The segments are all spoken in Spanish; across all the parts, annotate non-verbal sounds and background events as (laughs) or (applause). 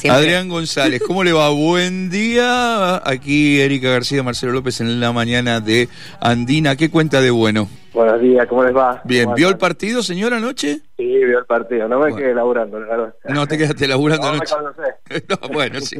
Siempre. Adrián González, ¿cómo le va? (laughs) Buen día. Aquí Erika García, Marcelo López en la mañana de Andina. ¿Qué cuenta de bueno? Buenos días, ¿cómo les va? Bien, ¿Cómo ¿vio el partido, señor, anoche? Sí, vio el partido. No me Bueno. quedé laburando, claro. No te quedaste laburando No, anoche. (laughs) No, bueno, sí.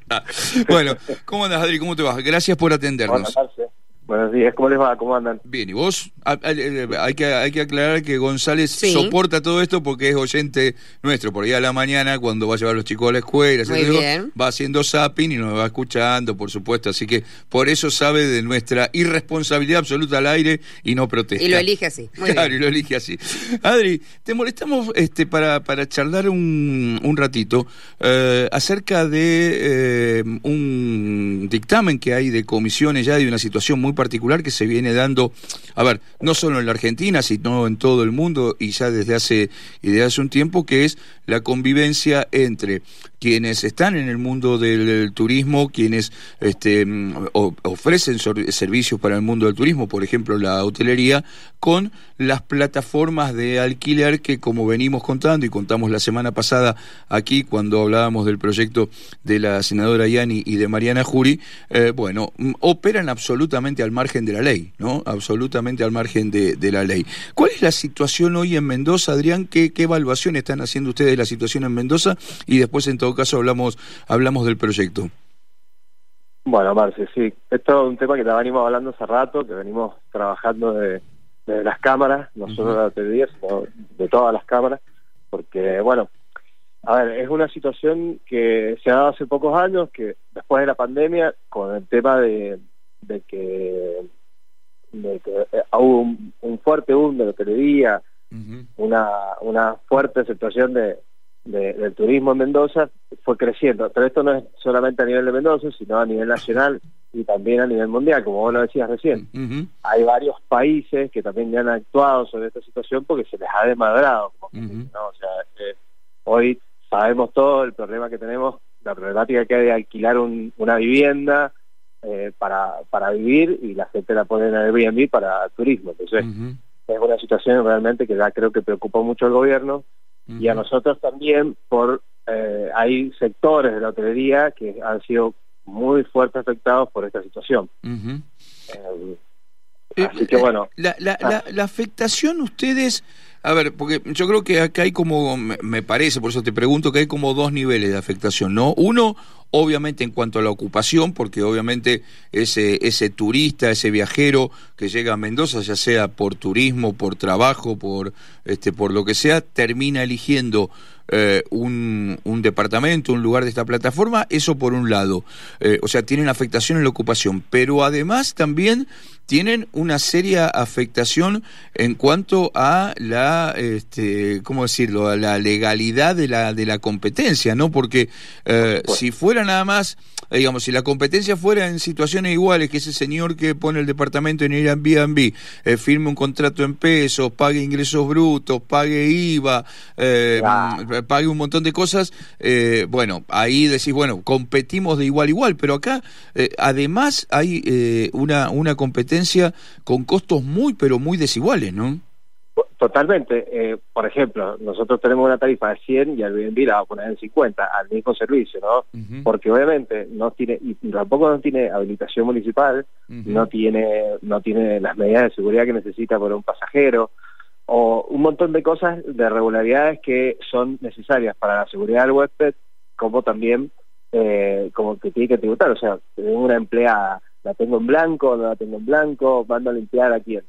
(laughs) Bueno, ¿cómo andas, Adri? ¿Cómo te vas? Gracias por atendernos. Buenas tardes. Buenos días, ¿cómo les va? ¿Cómo andan? Bien, y vos, a- a- eh, hay que, hay que aclarar que González Sí. soporta todo esto porque es oyente nuestro. Por ahí a la mañana, cuando va a llevar a los chicos a la escuela, Muy etcétera, bien. va haciendo zapping y nos va escuchando, por supuesto. Así que por eso sabe de nuestra irresponsabilidad absoluta al aire y no protesta. Y lo elige así. Muy claro, bien. y lo elige así. Adri, te molestamos este, para, para charlar un, un ratito eh, acerca de eh, un dictamen que hay de comisiones ya de una situación muy particular que se viene dando, a ver, no solo en la Argentina, sino en todo el mundo y ya desde hace, desde hace un tiempo, que es la convivencia entre quienes están en el mundo del, turismo, quienes este, mm, ofrecen servicios para el mundo del turismo, por ejemplo la hotelería, con las plataformas de alquiler que como venimos contando y contamos la semana pasada aquí cuando hablábamos del proyecto de la senadora Yani y de Mariana Jury, eh, bueno, mm, operan absolutamente al margen de la ley, ¿no? Absolutamente al margen de, de la ley. ¿Cuál es la situación hoy en Mendoza, Adrián? ¿Qué, qué evaluación están haciendo ustedes de la situación en Mendoza? Y después, en todo caso, hablamos, hablamos del proyecto. Bueno, Marce, sí. Esto es un tema que ya venimos hablando hace rato, que venimos trabajando de, de las cámaras, no solo de la hotelería, sino de todas las cámaras, porque, bueno, a ver, es una situación que se ha dado hace pocos años, que después de la pandemia, con el tema de, de que, de que eh, hubo un, un fuerte boom de la hotelería, una, una fuerte situación de, de- del turismo en Mendoza fue creciendo. Pero esto no es solamente a nivel de Mendoza, sino a nivel nacional y también a nivel mundial, como vos lo decías recién. Hay varios países que también ya han actuado sobre esta situación porque se les ha desmadrado. O sea, eh, hoy sabemos todo el problema que tenemos, la problemática que hay de alquilar un- una vivienda eh, para, para vivir y la gente la pone en Airbnb para turismo. Entonces, es una situación realmente que ya creo que preocupa mucho al gobierno y a nosotros también por eh, hay sectores de la hotelería que han sido muy fuerte afectados por esta situación. Eh, Eh, así que bueno, La, la, Ah. la, la afectación ustedes, a ver, porque yo creo que acá hay como, me, parece, por eso te pregunto, que hay como dos niveles de afectación, ¿no? Uno, obviamente en cuanto a la ocupación, porque obviamente ese, ese turista, ese viajero que llega a Mendoza, ya sea por turismo, por trabajo, por, este, por lo que sea, termina eligiendo eh, un, un departamento, un lugar de esta plataforma, eso por un lado. Eh, o sea, tienen afectación en la ocupación, pero además también tienen una seria afectación en cuanto a la, este, ¿cómo decirlo?, a la legalidad de la, de la competencia, ¿no? Porque eh, si fuera nada más, digamos, si la competencia fuera en situaciones iguales, que ese señor que pone el departamento en Airbnb, eh, firme un contrato en pesos, pague ingresos brutos, pague IVA, eh. Mm, pague un montón de cosas, eh, bueno, ahí decís, bueno, competimos de igual a igual, pero acá eh, además hay eh, una, una competencia con costos muy, pero muy desiguales, ¿no? totalmente. Eh, por ejemplo, nosotros tenemos una tarifa de 100 y Airbnb la va a poner en 50 al mismo servicio, ¿no? Porque obviamente no tiene y tampoco no tiene habilitación municipal, no tiene no tiene las medidas de seguridad que necesita para un pasajero o un montón de cosas de regularidades que son necesarias para la seguridad del huésped como también eh, como que tiene que tributar. O sea tengo una empleada la tengo en blanco no la tengo en blanco mando a limpiar a quién.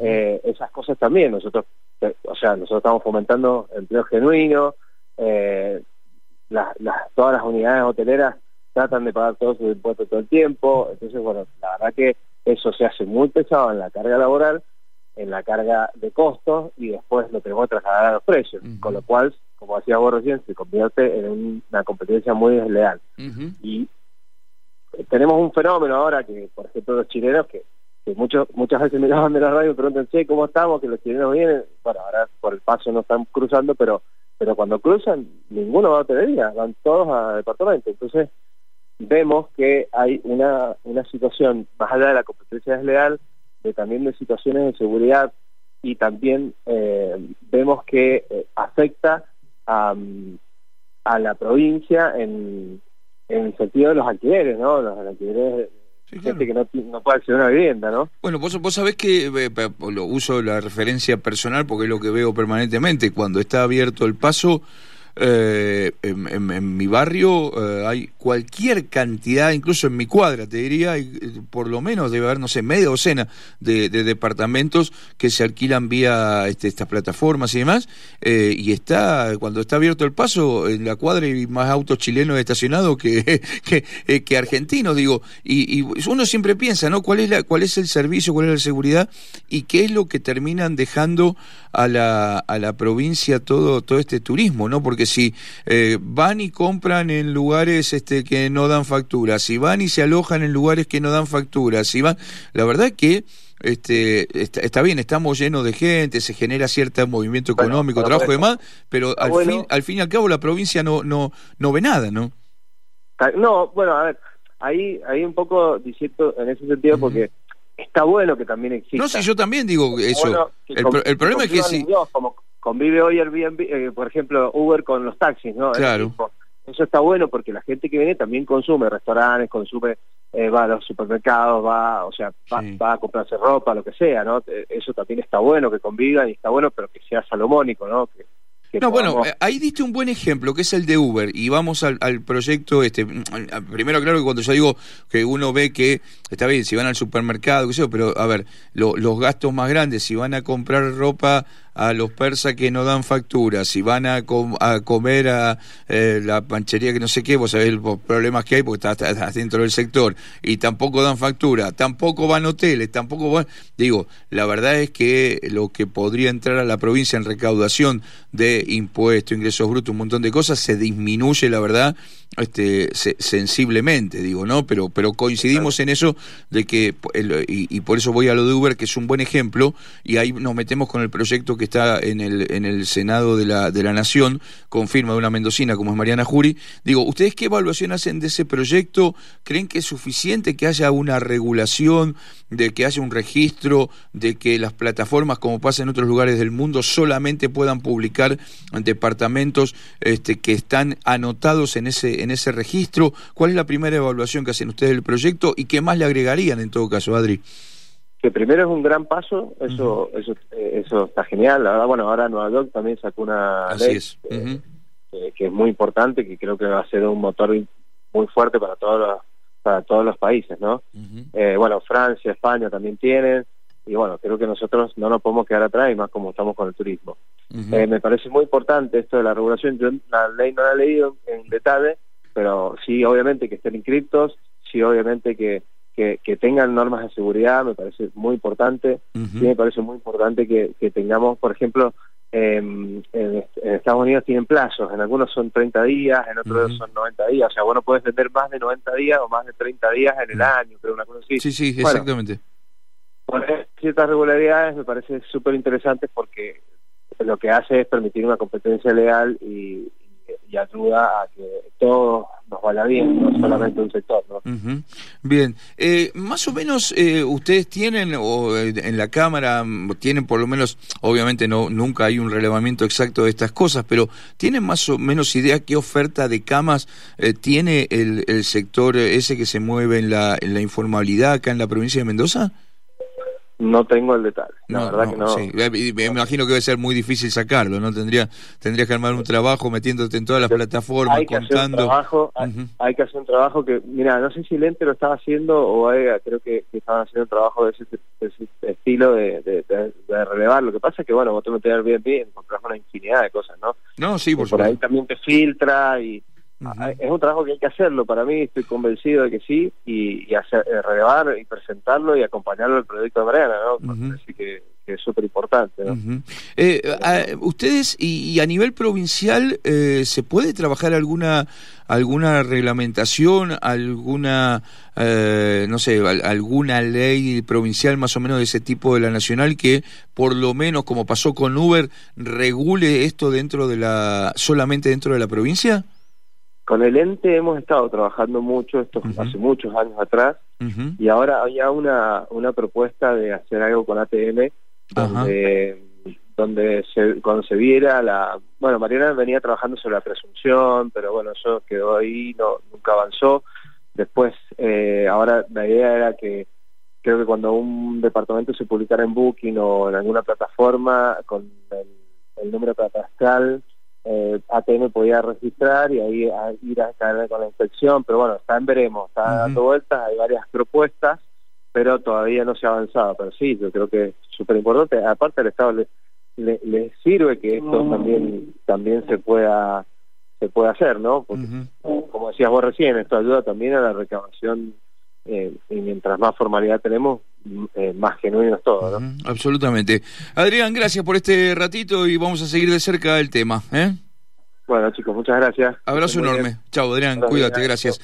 Eh, esas cosas también nosotros eh, o sea nosotros estamos fomentando empleo genuino eh, las- las- todas las unidades hoteleras tratan de pagar todos sus impuestos todo el tiempo entonces bueno la verdad que eso se hace muy pesado en la carga laboral en la carga de costos y después lo tenemos que trasladar a los precios. Con lo cual como decía vos recién se convierte en un- una competencia muy desleal. Y tenemos un fenómeno ahora que, por ejemplo, los chilenos que, que muchos muchas veces me llaman de la radio y preguntan, che, ¿cómo estamos? Que los chilenos vienen, bueno, ahora por el paso no están cruzando, pero pero cuando cruzan, ninguno va a hotelería, van todos a departamento. Entonces, vemos que hay una, una situación, más allá de la competencia desleal, de también de situaciones de seguridad y también eh, vemos que eh, afecta a, mm, a la provincia en, en el sentido de los alquileres, ¿no? Los alquileres gente que no, no, puede acceder a una vivienda, ¿no? Bueno, vos, vos sabés que eh, lo uso la referencia personal porque es lo que veo permanentemente. Cuando está abierto el paso, eh, en, mi barrio eh, hay cualquier cantidad, incluso en mi cuadra, te diría, hay, eh, por lo menos debe haber, no sé, media docena de, departamentos que se alquilan vía este, estas plataformas y demás, y está, cuando está abierto el paso, en la cuadra hay más autos chilenos estacionados que, (laughs) que, argentinos, digo, y, uno siempre piensa, ¿no? ¿Cuál es, la, ¿Cuál es el servicio, cuál es la seguridad y qué es lo que terminan dejando a la, a la provincia todo, todo este turismo, ¿no? Porque si eh, van y compran en lugares este, que no dan facturas, si van y se alojan en lugares que no dan facturas, si van, la verdad que este, está, bien, estamos llenos de gente, se genera cierto movimiento económico, trabajo y demás, pero al, fin, al fin y al cabo la provincia no, no, no ve nada, ¿no? No, bueno, a ver, ahí, ahí un poco diciendo en ese sentido, porque está bueno que también exista. No, si yo también digo eso. el, problema es que si convive hoy Airbnb, eh, por ejemplo, Uber con los taxis, ¿no? Claro. Eso está bueno porque la gente que viene también consume restaurantes, consume, eh, va a los supermercados, va, o sea, va, a comprarse ropa, lo que sea, ¿no? Eh, eso también está bueno que convivan y está bueno, pero que sea salomónico, ¿no? Que, no, bueno, ahí diste un buen ejemplo, que es el de Uber, y vamos al, proyecto este. Primero, claro que cuando yo digo que uno ve que, está bien, si van al supermercado, qué sé yo, pero a ver, los gastos más grandes, si van a comprar ropa a los persas que no dan facturas, si van a, a comer a eh, la panchería que no sé qué, vos sabés los problemas que hay porque estás, dentro del sector, y tampoco dan factura, tampoco van hoteles, tampoco van... Digo, la verdad es que lo que podría entrar a la provincia en recaudación de impuestos, ingresos brutos, un montón de cosas, se disminuye, la verdad, este, sensiblemente, digo, ¿no? Pero, pero coincidimos en eso de que, y, y, por eso voy a lo de Uber, que es un buen ejemplo, y ahí nos metemos con el proyecto que está en el, en el Senado de la, de la Nación, con firma de una mendocina como es Mariana Jury. Digo, ¿ustedes qué evaluación hacen de ese proyecto? ¿Creen que es suficiente que haya una regulación, de que haya un registro, de que las plataformas, como pasa en otros lugares del mundo, solamente puedan publicar departamentos este, que están anotados en ese en ese registro? ¿Cuál es la primera evaluación que hacen ustedes del proyecto y qué más le agregarían en todo caso, Adri? Que primero es un gran paso, eso eso eh, eso está genial. Verdad, bueno, ahora Nueva York también sacó una ley que es muy importante, que creo que va a ser un motor muy fuerte para todos los, para todos los países, ¿no? eh, bueno, Francia, España también tienen, y bueno, creo que nosotros no nos podemos quedar atrás, y más como estamos con el turismo. eh, me parece muy importante esto de la regulación, yo la ley no la he leído en detalle, pero sí, obviamente que estén inscriptos, sí, obviamente que, que, que tengan normas de seguridad, me parece muy importante. Sí, me parece muy importante que, que tengamos, por ejemplo, en, en, Estados Unidos tienen plazos, en algunos son 30 días, en otros son 90 días, o sea, bueno, puedes vender más de 90 días o más de 30 días en el año, pero una cosa así. Sí, sí, exactamente. Poner ciertas regularidades me parece súper interesante porque lo que hace es permitir una competencia legal y, y ayuda a que todo nos vaya bien, no solamente un sector. ¿no? Bien, eh, más o menos eh, ustedes tienen, o eh, en la Cámara, tienen por lo menos, obviamente no nunca hay un relevamiento exacto de estas cosas, pero ¿tienen más o menos idea qué oferta de camas tiene el, el sector ese que se mueve en la, en la informalidad acá en la provincia de Mendoza? No tengo el detalle, la verdad que no. Me imagino que debe ser muy difícil sacarlo, ¿no? Tendría, tendrías que armar un trabajo metiéndote en todas las plataformas, hay que contando. Hacer un trabajo, hay, que hacer un trabajo que, mira, no sé si el ente lo estaba haciendo o creo que, estaban haciendo un trabajo de ese, estilo de, de, relevar. Lo que pasa es que, bueno, vos te metes bien bien, encontrás una infinidad de cosas, ¿no? No, sí, por, por ahí también te filtra y es un trabajo que hay que hacerlo, para mí estoy convencido de que sí, y, hacer, eh, relevar y presentarlo y acompañarlo al proyecto de Mariana, ¿no? Así que, es súper importante. ¿no? Eh, ¿Ustedes y, a nivel provincial eh, se puede trabajar alguna alguna reglamentación, alguna, no sé, alguna ley provincial más o menos de ese tipo de la nacional que por lo menos, como pasó con Uber, regule esto dentro de la, solamente dentro de la provincia? Con el ente hemos estado trabajando mucho, esto hace muchos años atrás, y ahora había una, una propuesta de hacer algo con ATM, donde, donde se, cuando se viera la... Bueno, Mariana venía trabajando sobre la presunción, pero bueno, eso quedó ahí, no nunca avanzó. Después, eh, ahora la idea era que creo que cuando un departamento se publicara en Booking o en alguna plataforma con el, número catastral, eh, ATM podía registrar y ahí ir a caer con la inspección, pero bueno, está en veremos, está dando vueltas, hay varias propuestas, pero todavía no se ha avanzado. Pero sí, yo creo que es súper importante. Aparte, al Estado le, le, sirve que esto también también se pueda se pueda hacer, ¿no? Porque, como decías vos recién, esto ayuda también a la recabación eh, y mientras más formalidad tenemos, eh, más genuino es todo, ¿no? absolutamente. Adrián, gracias por este ratito y vamos a seguir de cerca el tema, ¿eh? Bueno, chicos, muchas gracias. Abrazo enorme. Chao, Adrián, cuídate, gracias.